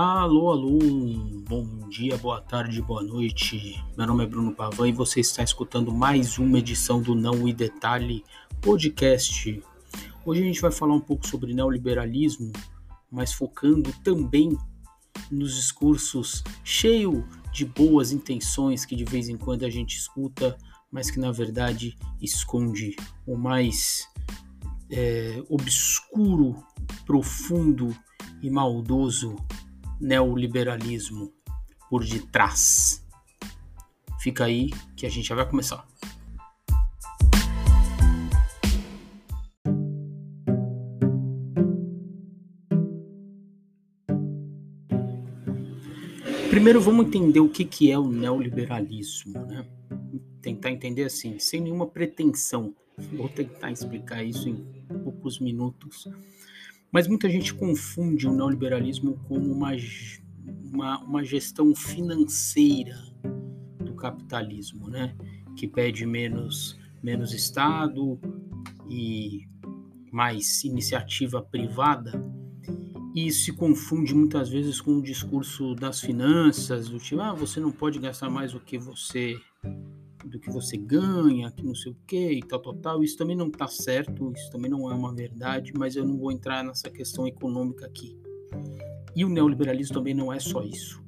Alô, alô, bom dia, boa tarde, boa noite. Meu nome é Bruno Pavan e você está escutando mais uma edição do Não e Detalhe podcast. Hoje a gente vai falar um pouco sobre neoliberalismo, mas focando também nos discursos cheio de boas intenções que de vez em quando a gente escuta, mas que na verdade esconde o mais é, obscuro, profundo e maldoso neoliberalismo por detrás. Fica aí que a gente já vai começar. Primeiro vamos entender o que, que é o neoliberalismo, né? Tentar entender assim, sem nenhuma pretensão. Vou tentar explicar isso em poucos minutos. Mas muita gente confunde o neoliberalismo como uma, uma, uma gestão financeira do capitalismo, né? Que pede menos, menos Estado e mais iniciativa privada. E se confunde muitas vezes com o discurso das finanças, do tipo, ah, você não pode gastar mais do que você do que você ganha, que não sei o que e tal, tal, tal. Isso também não está certo, isso também não é uma verdade, mas eu não vou entrar nessa questão econômica aqui. E o neoliberalismo também não é só isso.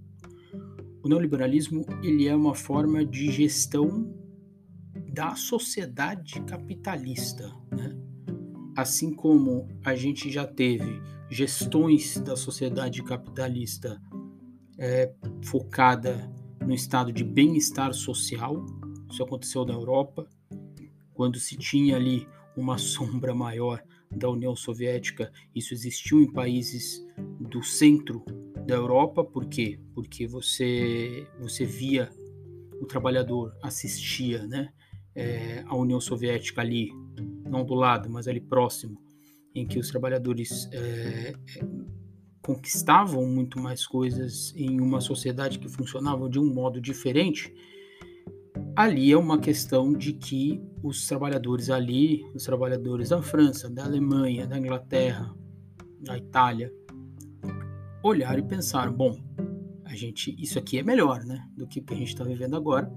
O neoliberalismo ele é uma forma de gestão da sociedade capitalista, né? Assim como a gente já teve gestões da sociedade capitalista é, focada no estado de bem-estar social, isso aconteceu na Europa, quando se tinha ali uma sombra maior da União Soviética. Isso existiu em países do centro da Europa, por quê? Porque você, você via o trabalhador, assistia né, é, a União Soviética ali, não do lado, mas ali próximo, em que os trabalhadores é, é, conquistavam muito mais coisas em uma sociedade que funcionava de um modo diferente ali é uma questão de que os trabalhadores ali, os trabalhadores da França, da Alemanha, da Inglaterra, da Itália, olharam e pensaram, bom, a gente, isso aqui é melhor, né, do que o que a gente está vivendo agora.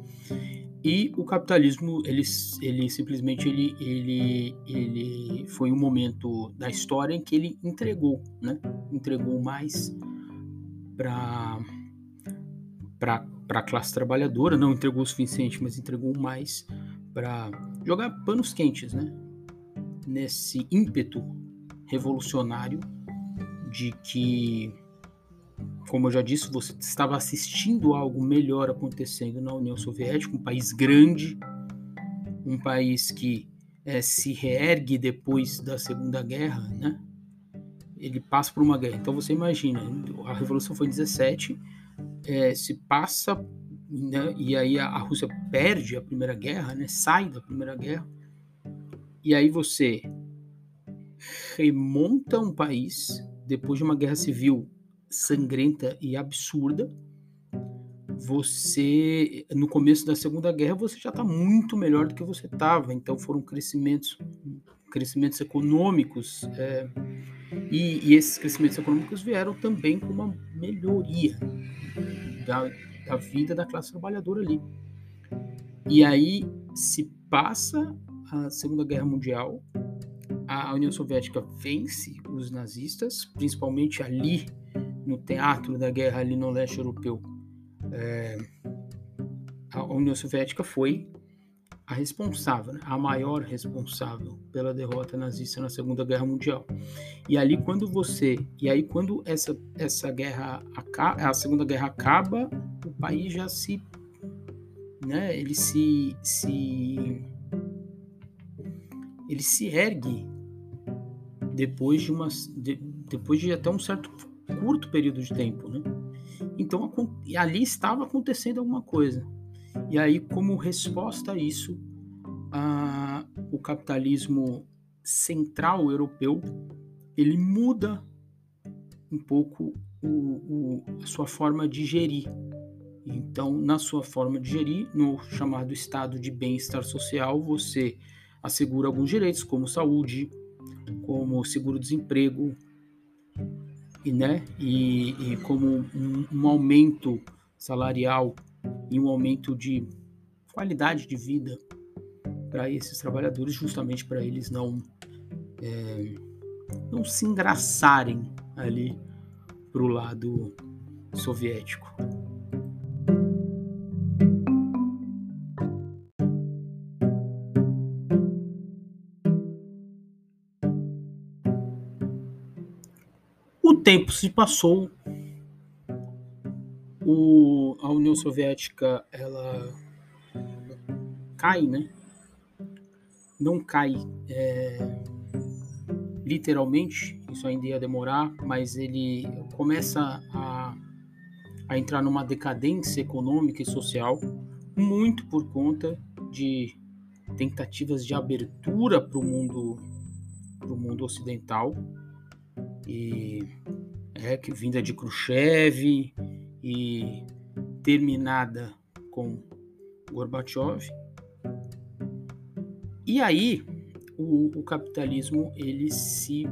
E o capitalismo, ele, ele simplesmente ele, ele, ele foi um momento da história em que ele entregou, né, entregou mais para para para a classe trabalhadora, não entregou o suficiente, mas entregou mais para jogar panos quentes, né? Nesse ímpeto revolucionário de que, como eu já disse, você estava assistindo algo melhor acontecendo na União Soviética, um país grande, um país que é, se reergue depois da Segunda Guerra, né? Ele passa por uma guerra. Então você imagina, a revolução foi em 17 é, se passa, né, e aí a, a, Rússia perde a Primeira Guerra, né, sai da Primeira Guerra, e aí você remonta um país depois de uma guerra civil sangrenta e absurda. Você, no começo da Segunda Guerra, você já está muito melhor do que você estava. Então foram crescimentos, crescimentos econômicos é, e, e, esses crescimentos econômicos vieram também com uma melhoria da, da vida da classe trabalhadora ali. E aí se passa a Segunda Guerra Mundial, a União Soviética vence os nazistas, principalmente ali no teatro da guerra, ali no leste europeu. É, a União Soviética foi a responsável, né? a maior responsável pela derrota nazista na Segunda Guerra Mundial. E ali quando você, e aí quando essa essa guerra a Segunda Guerra acaba, o país já se, né? Ele se se ele se ergue depois de uma de, depois de até um certo curto período de tempo, né? Então ali estava acontecendo alguma coisa. E aí, como resposta a isso, o capitalismo central europeu ele muda um pouco o, o, a sua forma de gerir. Então, na sua forma de gerir, no chamado estado de bem-estar social, você assegura alguns direitos, como saúde, como seguro-desemprego, e, né, e, e como um, um, aumento salarial e um aumento de qualidade de vida para esses trabalhadores, justamente para eles não é, não se engraçarem ali para o lado soviético. O tempo se passou, o, a União Soviética ela cai, né? Não cai é, literalmente, isso ainda ia demorar, mas ele começa a, a entrar numa decadência econômica e social, muito por conta de tentativas de abertura para o mundo, pro mundo ocidental, e é que vinda de Khrushchev e terminada com Gorbachev. E aí o, o capitalismo ele se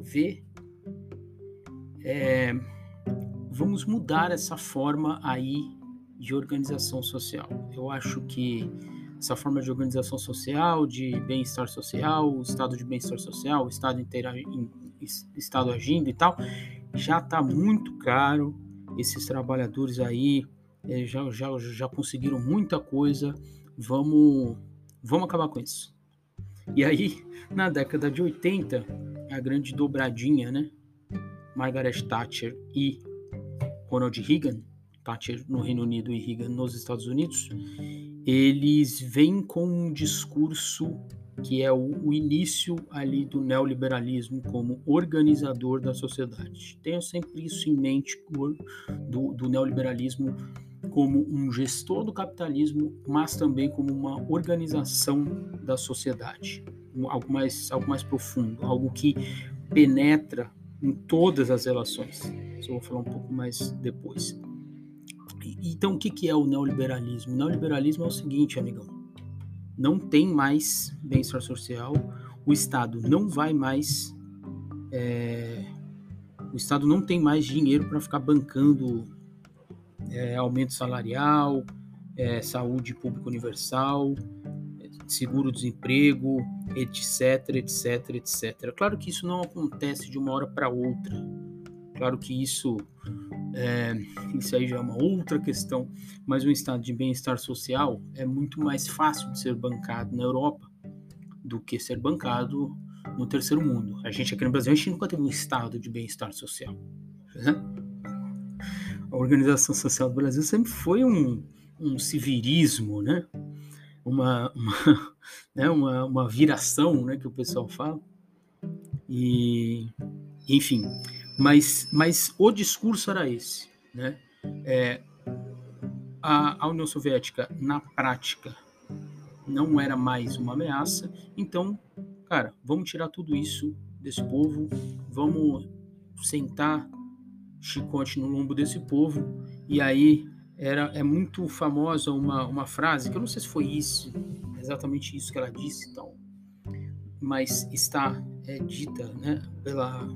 vê é, vamos mudar essa forma aí de organização social. Eu acho que essa forma de organização social, de bem-estar social, o estado de bem-estar social, o estado inteiro estado agindo e tal, já está muito caro. Esses trabalhadores aí é, já, já, já conseguiram muita coisa. Vamos, vamos acabar com isso. E aí, na década de 80, a grande dobradinha, né? Margaret Thatcher e Ronald Reagan, Thatcher no Reino Unido e Reagan nos Estados Unidos, eles vêm com um discurso que é o, o, início ali do neoliberalismo como organizador da sociedade. Tenha sempre isso em mente do, do neoliberalismo como um gestor do capitalismo, mas também como uma organização da sociedade, algo mais, algo mais profundo, algo que penetra em todas as relações. Isso eu vou falar um pouco mais depois. Então, o que é o neoliberalismo? O neoliberalismo é o seguinte, amigão: não tem mais bem-estar social, o Estado não vai mais. É, o Estado não tem mais dinheiro para ficar bancando é, aumento salarial, é, saúde pública universal, seguro-desemprego, etc, etc, etc. Claro que isso não acontece de uma hora para outra. Claro que isso, é, isso aí já é uma outra questão, mas um estado de bem-estar social é muito mais fácil de ser bancado na Europa do que ser bancado no terceiro mundo. A gente aqui no Brasil, a gente nunca teve um estado de bem-estar social. Né? A Organização Social do Brasil sempre foi um, um civilismo, né? Uma, uma, né? uma, uma viração, né? que o pessoal fala. E, enfim, mas, mas o discurso era esse, né? É, a, a União Soviética, na prática, não era mais uma ameaça, então, cara, vamos tirar tudo isso desse povo, vamos sentar chicote no lombo desse povo, e aí era é muito famosa uma, uma frase, que eu não sei se foi isso, exatamente isso que ela disse, então, mas está é, dita né, pela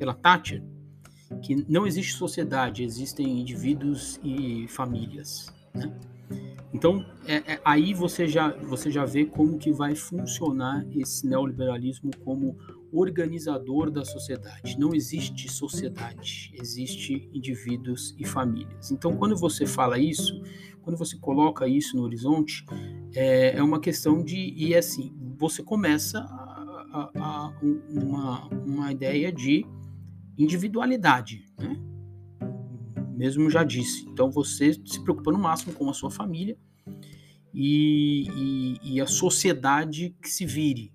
pela Thatcher, que não existe sociedade, existem indivíduos e famílias. Né? Então, é, é, aí você já, você já vê como que vai funcionar esse neoliberalismo como organizador da sociedade. Não existe sociedade, existe indivíduos e famílias. Então, quando você fala isso, quando você coloca isso no horizonte, é, é uma questão de e é assim, você começa a, a, a uma, uma ideia de individualidade, né? Mesmo já disse. Então você se preocupa no máximo com a sua família e, e, e a sociedade que se vire,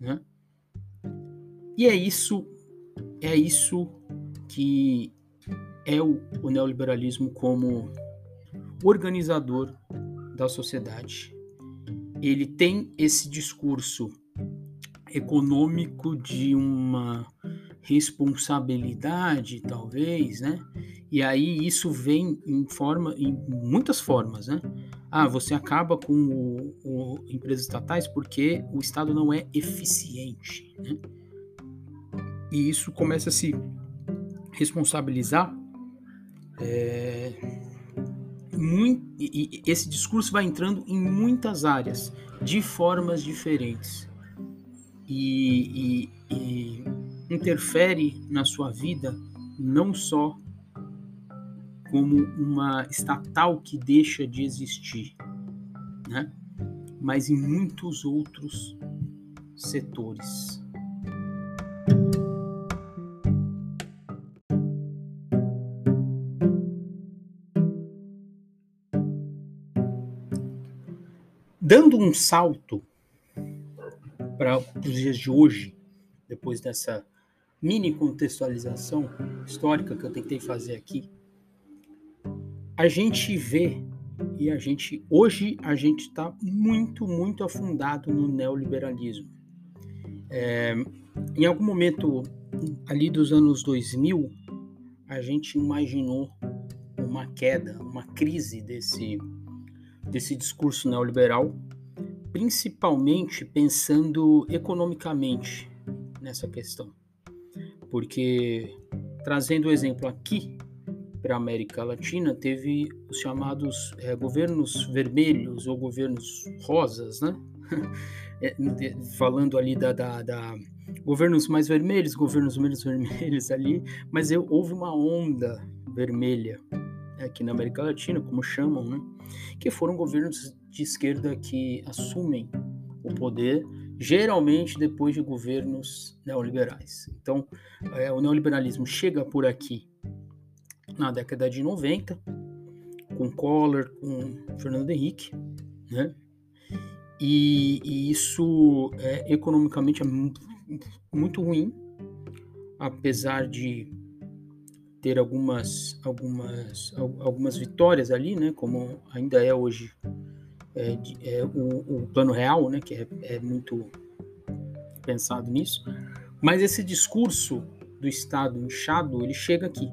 né? E é isso, é isso que é o, o neoliberalismo como organizador da sociedade. Ele tem esse discurso econômico de uma responsabilidade, talvez, né? E aí isso vem em forma, em muitas formas, né? Ah, você acaba com o, o empresas estatais porque o Estado não é eficiente, né? E isso começa a se responsabilizar, é, muito, e, e esse discurso vai entrando em muitas áreas, de formas diferentes. E, e, e interfere na sua vida não só como uma estatal que deixa de existir, né? mas em muitos outros setores. Dando um salto para os dias de hoje, depois dessa mini contextualização histórica que eu tentei fazer aqui, a gente vê e a gente hoje a gente está muito muito afundado no neoliberalismo. É, em algum momento ali dos anos 2000 a gente imaginou uma queda, uma crise desse desse discurso neoliberal, principalmente pensando economicamente nessa questão porque trazendo o exemplo aqui para a América Latina, teve os chamados é, governos vermelhos ou governos rosas, né? é, falando ali da, da, da, governos mais vermelhos, governos menos vermelhos ali, mas eu, houve uma onda vermelha aqui na América Latina, como chamam, né? Que foram governos de esquerda que assumem o poder geralmente depois de governos neoliberais. Então, é, o neoliberalismo chega por aqui na década de 90, com Collor, com Fernando Henrique, né? E, e isso é, economicamente é muito ruim, apesar de ter algumas, algumas, algumas vitórias ali, né? Como ainda é hoje é, é, o, o, plano real, né, que é, é muito pensado nisso. Mas esse discurso do Estado inchado, ele chega aqui.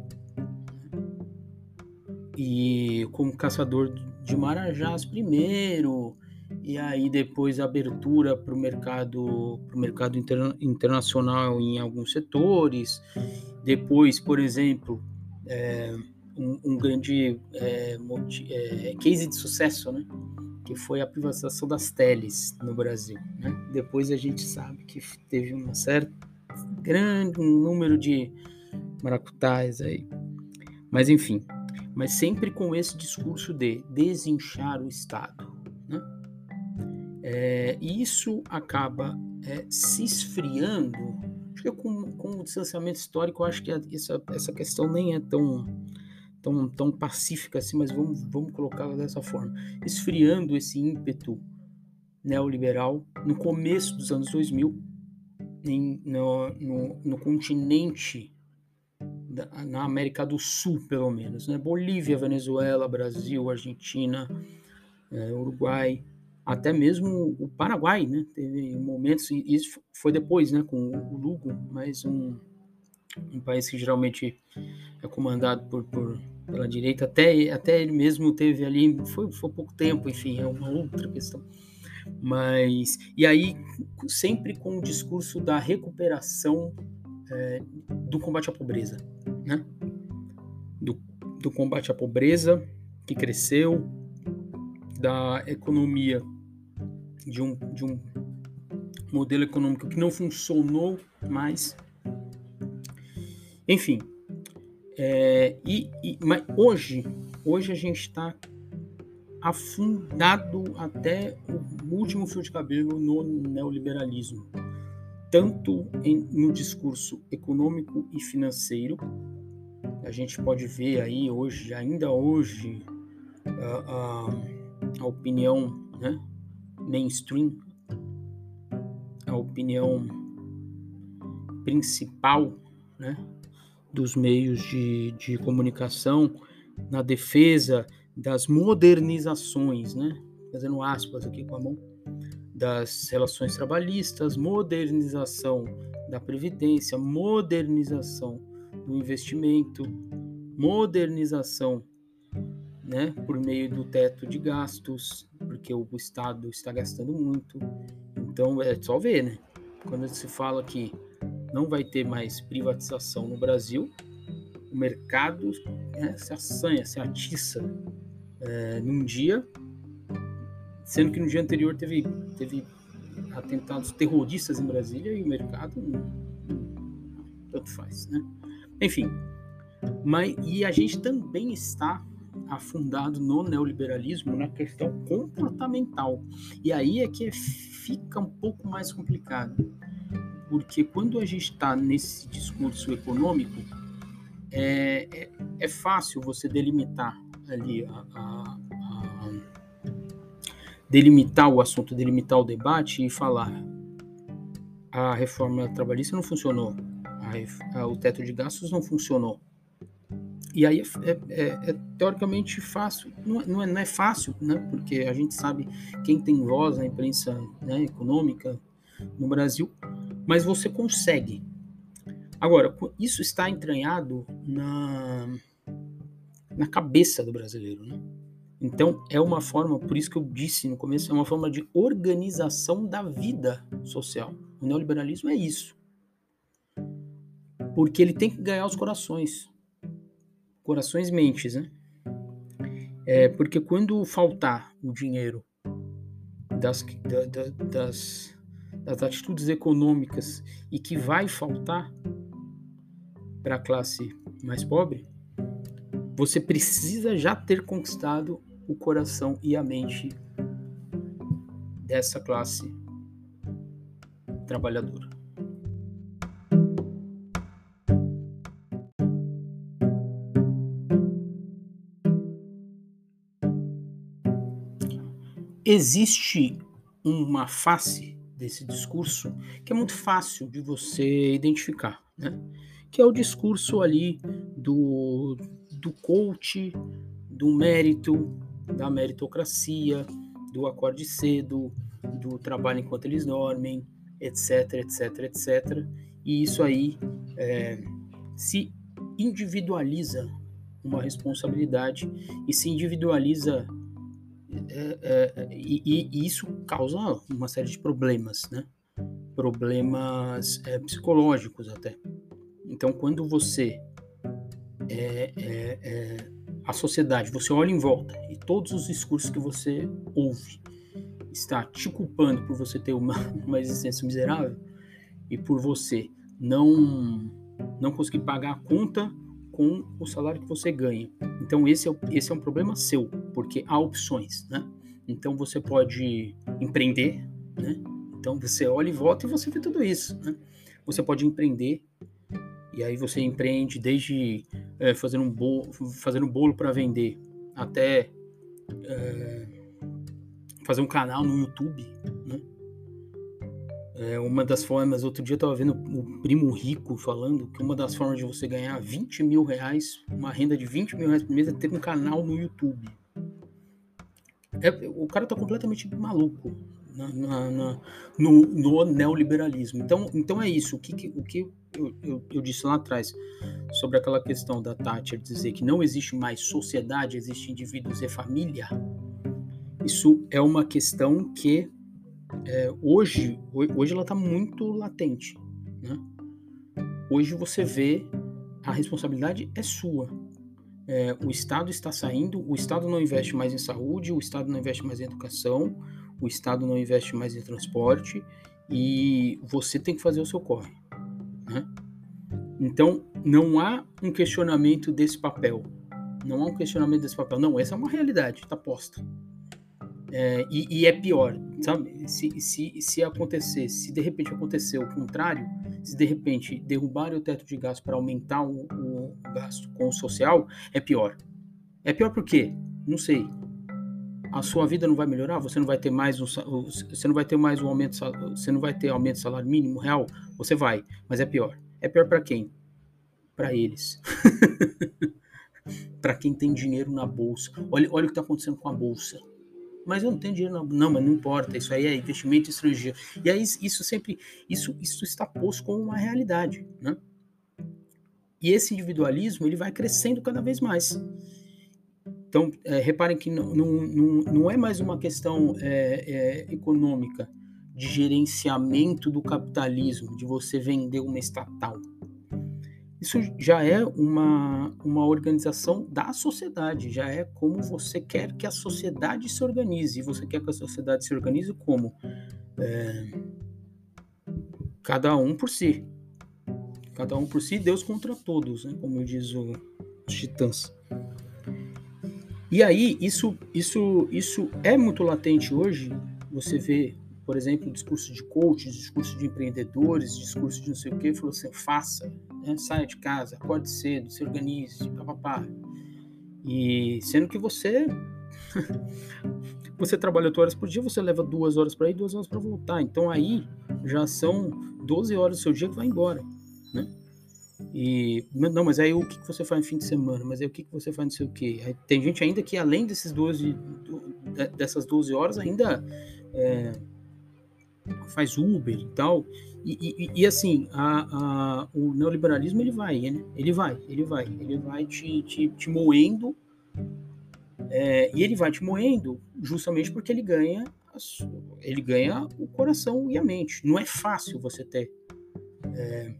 E como caçador de marajás primeiro, e aí depois abertura para o mercado, pro mercado interna internacional em alguns setores. Depois, por exemplo, é, um, um, grande é, é, case de sucesso, né? Que foi a privatização das teles no Brasil. Né? Depois a gente sabe que teve um certo grande número de maracutais aí. Mas enfim, mas sempre com esse discurso de desinchar o Estado. Né? É, isso acaba é, se esfriando. Acho que com, com o distanciamento histórico, acho que essa, essa questão nem é tão tão, tão pacífica assim, mas vamos, vamos colocá-la dessa forma, esfriando esse ímpeto neoliberal no começo dos anos 2000, em, no, no, no continente, da, na América do Sul, pelo menos, né? Bolívia, Venezuela, Brasil, Argentina, é, Uruguai, até mesmo o Paraguai, né? Teve momentos, e isso foi depois, né, com o Lugo, mas um, um país que geralmente é comandado por, por, pela direita, até, até ele mesmo teve ali, foi, foi pouco tempo, enfim, é uma outra questão. Mas, e aí, sempre com o discurso da recuperação é, do combate à pobreza, né? Do, do combate à pobreza que cresceu, da economia, de um, de um modelo econômico que não funcionou mais. Enfim, é, e, e, mas hoje, hoje a gente está afundado até o último fio de cabelo no neoliberalismo, tanto em, no discurso econômico e financeiro. A gente pode ver aí hoje, ainda hoje, a, a, a opinião né, mainstream, a opinião principal, né, dos meios de, de comunicação na defesa das modernizações, né? fazendo aspas aqui com a mão, das relações trabalhistas, modernização da previdência, modernização do investimento, modernização né, por meio do teto de gastos, porque o Estado está gastando muito. Então é só ver, né? Quando se fala que não vai ter mais privatização no Brasil, o mercado né, se assanha, se atiça é, num dia, sendo que no dia anterior teve, teve atentados terroristas em Brasília e o mercado tanto faz, né? Enfim, mas, e a gente também está afundado no neoliberalismo na questão comportamental. E aí é que fica um pouco mais complicado. Porque quando a gente está nesse discurso econômico, é, é, é, fácil você delimitar ali a, a, a, delimitar o assunto, delimitar o debate e falar a reforma trabalhista não funcionou, o teto de gastos não funcionou, e aí é, é, é, teoricamente fácil, não, é, não, é, não, é, fácil, né? porque a gente sabe quem tem voz na imprensa né, econômica no Brasil, mas você consegue. Agora, isso está entranhado na, na cabeça do brasileiro. Né? Então, é uma forma, por isso que eu disse no começo, é uma forma de organização da vida social. O neoliberalismo é isso. Porque ele tem que ganhar os corações corações mentes, né? É, porque quando faltar o dinheiro das, da, da, das, das atitudes econômicas e que vai faltar para a classe mais pobre, você precisa já ter conquistado o coração e a mente dessa classe trabalhadora. existe uma face desse discurso que é muito fácil de você identificar, né? que é o discurso ali do, do coach, do mérito, da meritocracia, do acorde cedo, do trabalho enquanto eles dormem, etc, etc, etc. E isso aí é, se individualiza uma responsabilidade e se individualiza é, é, e, e, isso causa uma série de problemas, né? Problemas é, psicológicos até. Então, quando você é, é, é, a sociedade, você olha em volta e todos os discursos que você ouve está te culpando por você ter uma, uma existência miserável e por você não não conseguir pagar a conta com o salário que você ganha. Então esse é, esse é um problema seu, porque há opções, né? Então você pode empreender, né? Então você olha e volta e você vê tudo isso, né? Você pode empreender e aí você empreende desde é, fazendo um bolo, fazendo bolo para vender até é, fazer um canal no YouTube? É uma das formas, outro dia eu estava vendo o primo rico falando que uma das formas de você ganhar 20 mil reais, uma renda de 20 mil reais por mês, é ter um canal no YouTube. É, o cara tá completamente maluco na, na, na, no, no, neoliberalismo. Então, então é isso. O que, o que eu, eu, eu, disse lá atrás sobre aquela questão da Thatcher dizer que não existe mais sociedade, existe indivíduos e família. Isso é uma questão que é, hoje, hoje ela está muito latente. Né? Hoje você vê a responsabilidade é sua. É, o Estado está saindo, o Estado não investe mais em saúde, o Estado não investe mais em educação, o Estado não investe mais em transporte e você tem que fazer o seu corre. Né? Então, não há um questionamento desse papel. Não há um questionamento desse papel. Não, essa é uma realidade, está posta. É, e, e, é pior, sabe? Se, se, se acontecer, se de repente acontecer o contrário, se de repente derrubarem o teto de gasto para aumentar o, o, gasto com o social, é pior. É pior por quê? Não sei. A sua vida não vai melhorar, você não vai ter mais um, você não vai ter mais um aumento, você não vai ter aumento de salário mínimo real, você vai, mas é pior. É pior para quem? Para eles. para quem tem dinheiro na bolsa. Olha, olha o que está acontecendo com a bolsa mas eu não tenho dinheiro, não. não, mas não importa, isso aí é investimento estrangeiro. E aí isso sempre, isso, isso está posto como uma realidade, né? E esse individualismo, ele vai crescendo cada vez mais. Então, é, reparem que não, não, não, é mais uma questão é, é, econômica de gerenciamento do capitalismo, de você vender uma estatal. Isso já é uma, uma organização da sociedade, já é como você quer que a sociedade se organize. E você quer que a sociedade se organize como? É, cada um por si. Cada um por si, Deus contra todos, né? como diz o, os titãs. E aí, isso, isso, isso é muito latente hoje. Você vê, por exemplo, discurso de coaches, discurso de empreendedores, discurso de não sei o quê, falou assim, faça, né? saia de casa, acorde cedo, se organize, papapá. E sendo que você você trabalha 8 horas por dia, você leva duas horas para ir, duas horas para voltar. Então aí já são 12 horas do seu dia que vai embora, né? E não, mas aí o que você faz no fim de semana? Mas aí o que você faz não sei o quê? Aí, tem gente ainda que além desses 12 dessas 12 horas ainda é, faz Uber e tal. E, e, e assim, a, a, o neoliberalismo ele vai, né? Ele vai, ele vai, ele vai te, te, te moendo é, e ele vai te moendo justamente porque ele ganha ele ganha o coração e a mente. Não é fácil você ter é,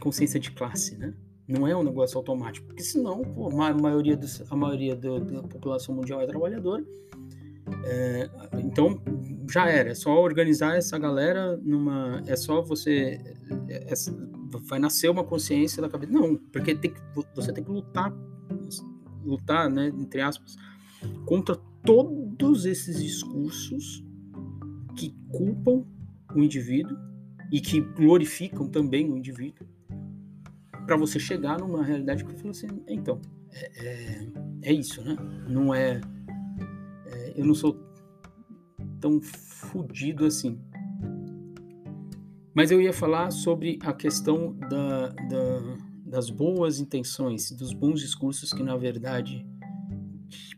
consciência de classe, né? Não é um negócio automático, porque senão pô, a maioria, dos, a maioria do, da população mundial é trabalhadora. É, então já era, é só organizar essa galera numa. É só você. É, é, vai nascer uma consciência da cabeça. Não, porque tem que, você tem que lutar, lutar, né, entre aspas, contra todos esses discursos que culpam o indivíduo e que glorificam também o indivíduo para você chegar numa realidade que você fala assim, então, é, é, é isso, né? Não é, Eu não sou tão fodido assim. Mas eu ia falar sobre a questão da, da, das boas intenções, dos bons discursos que, na verdade,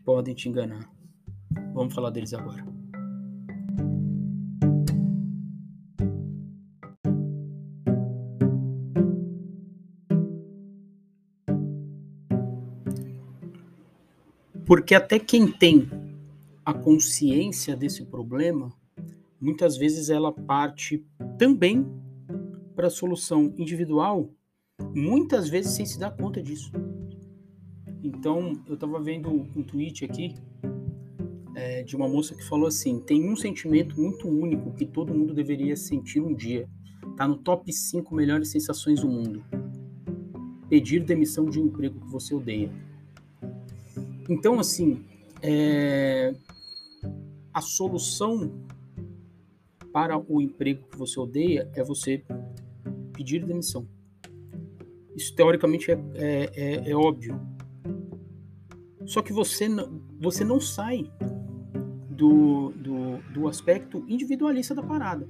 podem te enganar. Vamos falar deles agora. Porque até quem tem a consciência desse problema, muitas vezes ela parte também para a solução individual, muitas vezes sem se dar conta disso. Então, eu estava vendo um tweet aqui é, de uma moça que falou assim: tem um sentimento muito único que todo mundo deveria sentir um dia. Tá no top 5 melhores sensações do mundo. Pedir demissão de um emprego que você odeia. Então, assim, é, a solução para o emprego que você odeia é você pedir demissão. Isso teoricamente é, é, é, é óbvio. Só que você não, você não sai do, do, do aspecto individualista da parada.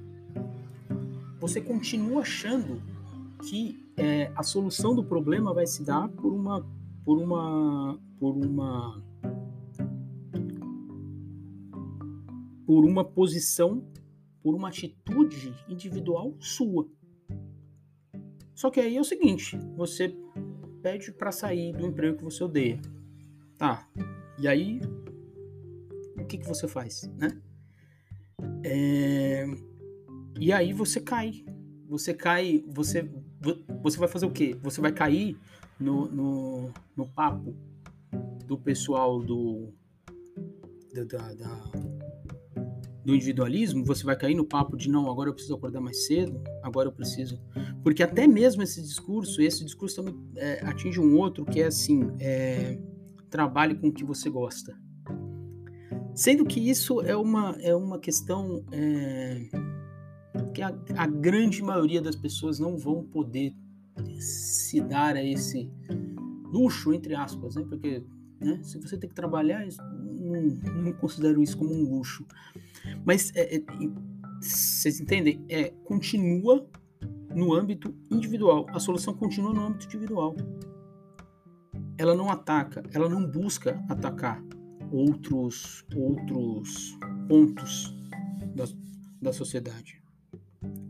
Você continua achando que é, a solução do problema vai se dar por uma por uma por uma por uma posição, por uma atitude individual sua. Só que aí é o seguinte, você pede para sair do emprego que você odeia. Tá. E aí o que que você faz, né? É... E aí você cai. Você cai, você você vai fazer o quê? Você vai cair no, no, no papo do pessoal do, da, da, do individualismo, você vai cair no papo de não, agora eu preciso acordar mais cedo, agora eu preciso. Porque até mesmo esse discurso, esse discurso também é, atinge um outro que é assim: é, trabalhe com o que você gosta. Sendo que isso é uma, é uma questão é, que a, a grande maioria das pessoas não vão poder se dar a esse luxo, entre aspas, né? Porque né, se você tem que trabalhar, não, considero isso como um luxo. Mas é, é, vocês entendem? É, continua no âmbito individual. A solução continua no âmbito individual. Ela não ataca, ela não busca atacar outros outros pontos da, da sociedade,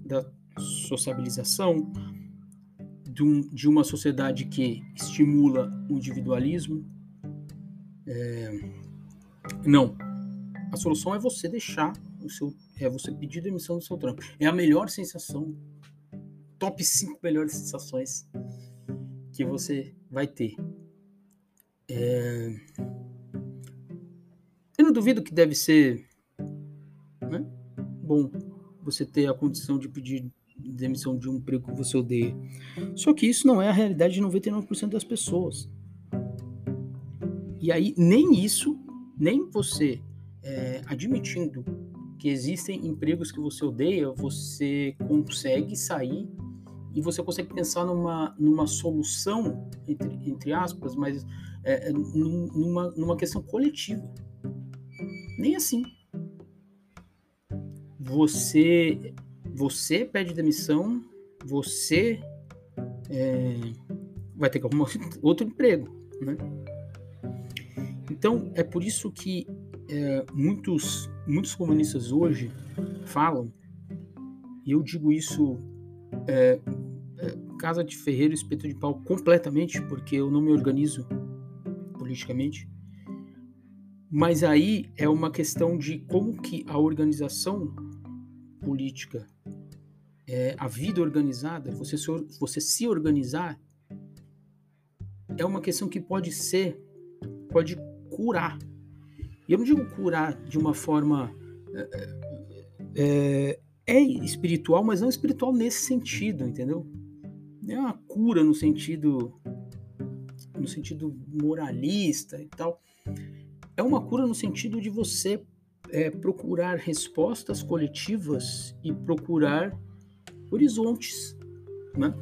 da sociabilização, de, um, de uma sociedade que estimula o individualismo. É, não. A solução é você deixar o seu. É você pedir demissão do seu trampo. É a melhor sensação. Top 5 melhores sensações que você vai ter. É... Eu não duvido que deve ser né, bom você ter a condição de pedir demissão de um emprego que você odeia. Só que isso não é a realidade de 99% das pessoas. E aí, nem isso, nem você é, admitindo que existem empregos que você odeia, você consegue sair e você consegue pensar numa, numa solução, entre, entre aspas, mas é, é numa, numa questão coletiva. Nem assim. Você, você pede demissão, você é, vai ter que arrumar outro emprego, né? Então, é por isso que é, muitos, muitos comunistas hoje falam, e eu digo isso é, é, casa de ferreiro, espeto de pau completamente, porque eu não me organizo politicamente. Mas aí é uma questão de como que a organização política, é, a vida organizada, você se, você se organizar, é uma questão que pode ser, pode curar. E eu não digo curar de uma forma é, é, espiritual, mas não espiritual nesse sentido, entendeu? é uma cura no sentido no sentido moralista e tal. É uma cura no sentido de você é, procurar respostas coletivas e procurar horizontes, né?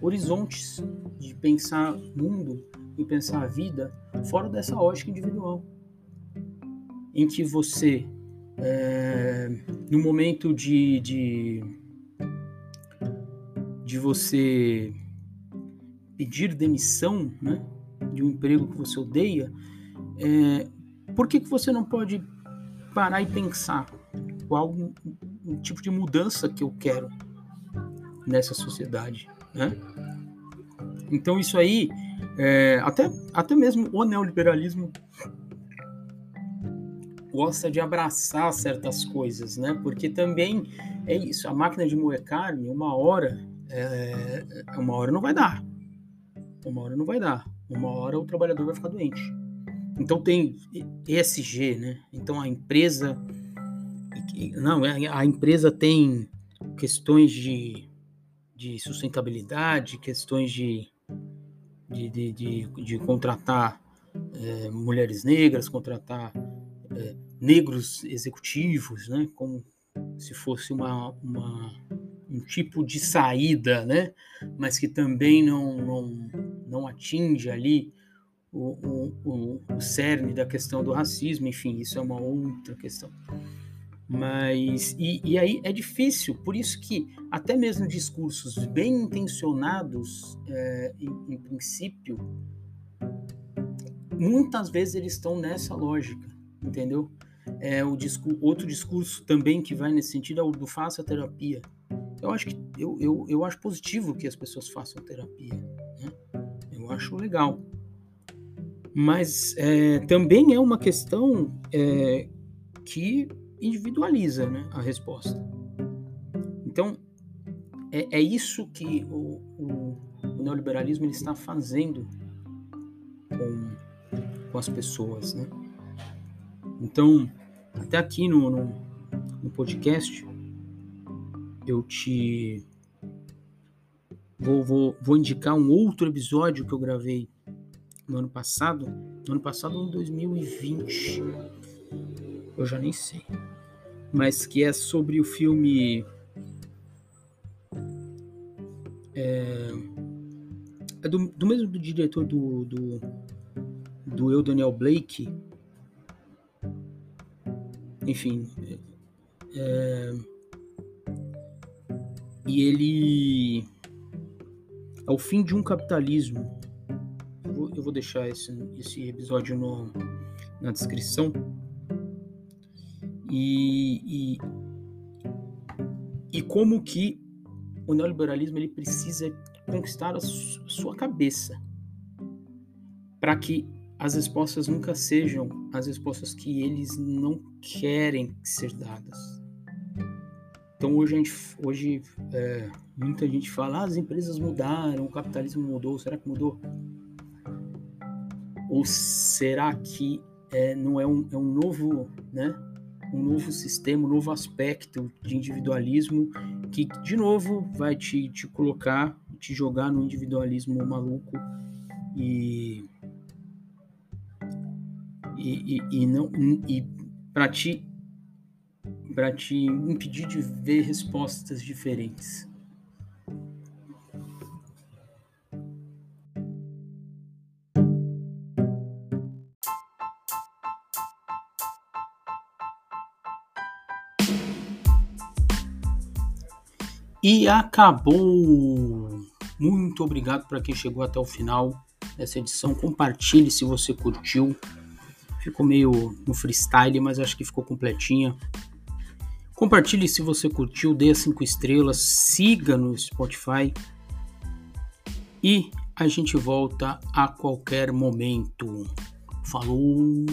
Horizontes de pensar mundo e pensar a vida fora dessa ótica individual, em que você, é, no momento de, de de você pedir demissão né, de um emprego que você odeia, é, por que, que você não pode parar e pensar qual um, um tipo de mudança que eu quero nessa sociedade? Né? Então isso aí, é, até, até mesmo o neoliberalismo gosta de abraçar certas coisas, né? Porque também é isso, a máquina de moer carne, uma hora é, uma hora não vai dar. Uma hora não vai dar. Uma hora o trabalhador vai ficar doente. Então tem ESG, né? Então a empresa. Não, é, a empresa tem questões de, de sustentabilidade, questões de, de, de, de, de contratar é, mulheres negras, contratar é, negros executivos, né? Como se fosse uma, uma um tipo de saída, né? mas que também não, não, não atinge ali o, o, o, cerne da questão do racismo, enfim, isso é uma outra questão. Mas, e, e aí é difícil, por isso que até mesmo discursos bem intencionados, é, em, em princípio, muitas vezes eles estão nessa lógica, entendeu? É, o discurso, outro discurso também que vai nesse sentido é o do faça terapia. Eu acho que eu, eu, eu acho positivo que as pessoas façam terapia. Né? Eu acho legal. Mas é, também é uma questão é, que individualiza né, a resposta. Então, é, é isso que o, o, o, neoliberalismo ele está fazendo com, com as pessoas. Né? Então, até aqui no, no, no podcast, eu te vou, vou, vou indicar um outro episódio que eu gravei no ano passado, no ano passado, em 2020, eu já nem sei, mas que é sobre o filme é, é do, do, mesmo do diretor do, do, do Eu Daniel Blake, enfim, é, e ele é o fim de um capitalismo. Eu vou, eu vou deixar esse, esse episódio no, na descrição. E, e, e como que o neoliberalismo ele precisa conquistar a sua cabeça para que as respostas nunca sejam as respostas que eles não querem ser dadas. Então hoje, gente, hoje é, muita gente fala, ah, as empresas mudaram, o capitalismo mudou, será que mudou? Ou será que é, não é um, é um novo, né? Um novo sistema, um novo aspecto de individualismo que, de novo, vai te, te colocar, te jogar no individualismo maluco e e, e, e não e para te para te impedir de ver respostas diferentes. E acabou! Muito obrigado para quem chegou até o final dessa edição. Compartilhe se você curtiu. Ficou meio no freestyle, mas acho que ficou completinha. Compartilhe se você curtiu, dê as 5 estrelas, siga no Spotify e a gente volta a qualquer momento. Falou!